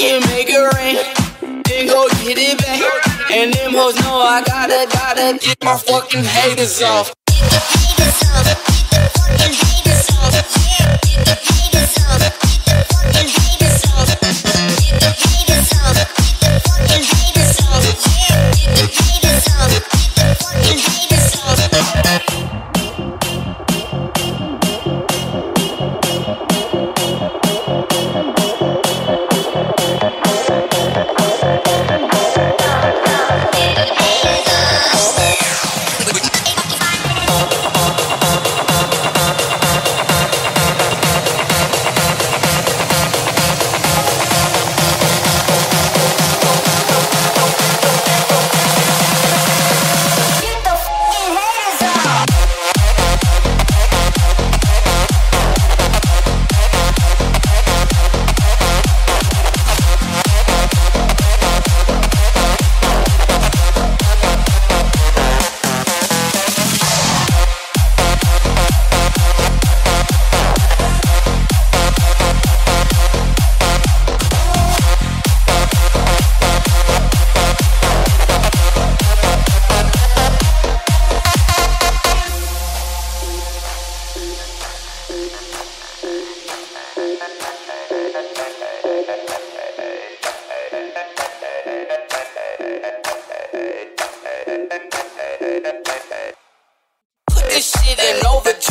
can make it rain, then go get it back. And them hoes know I gotta, gotta get my fucking haters off. Get the haters off, get the fucking haters off.